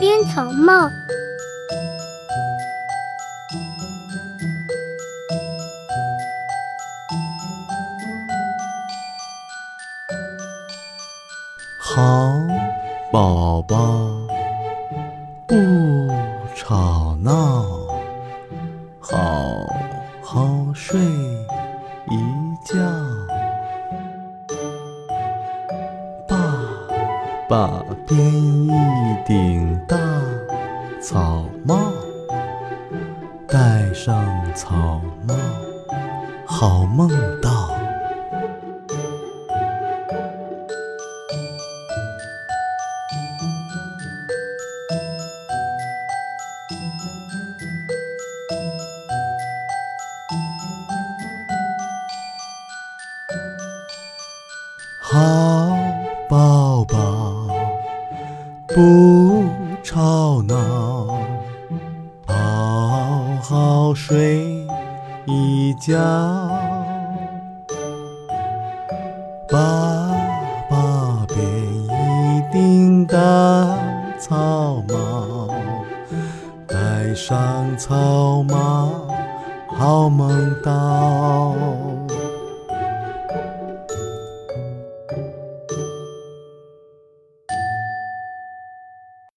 编草帽。好宝宝，不吵闹，好好睡一觉。爸编一顶大草帽，戴上草帽，好梦到。好宝宝，不吵闹，好好睡一觉。爸爸编一顶大草帽，戴上草帽，好梦到。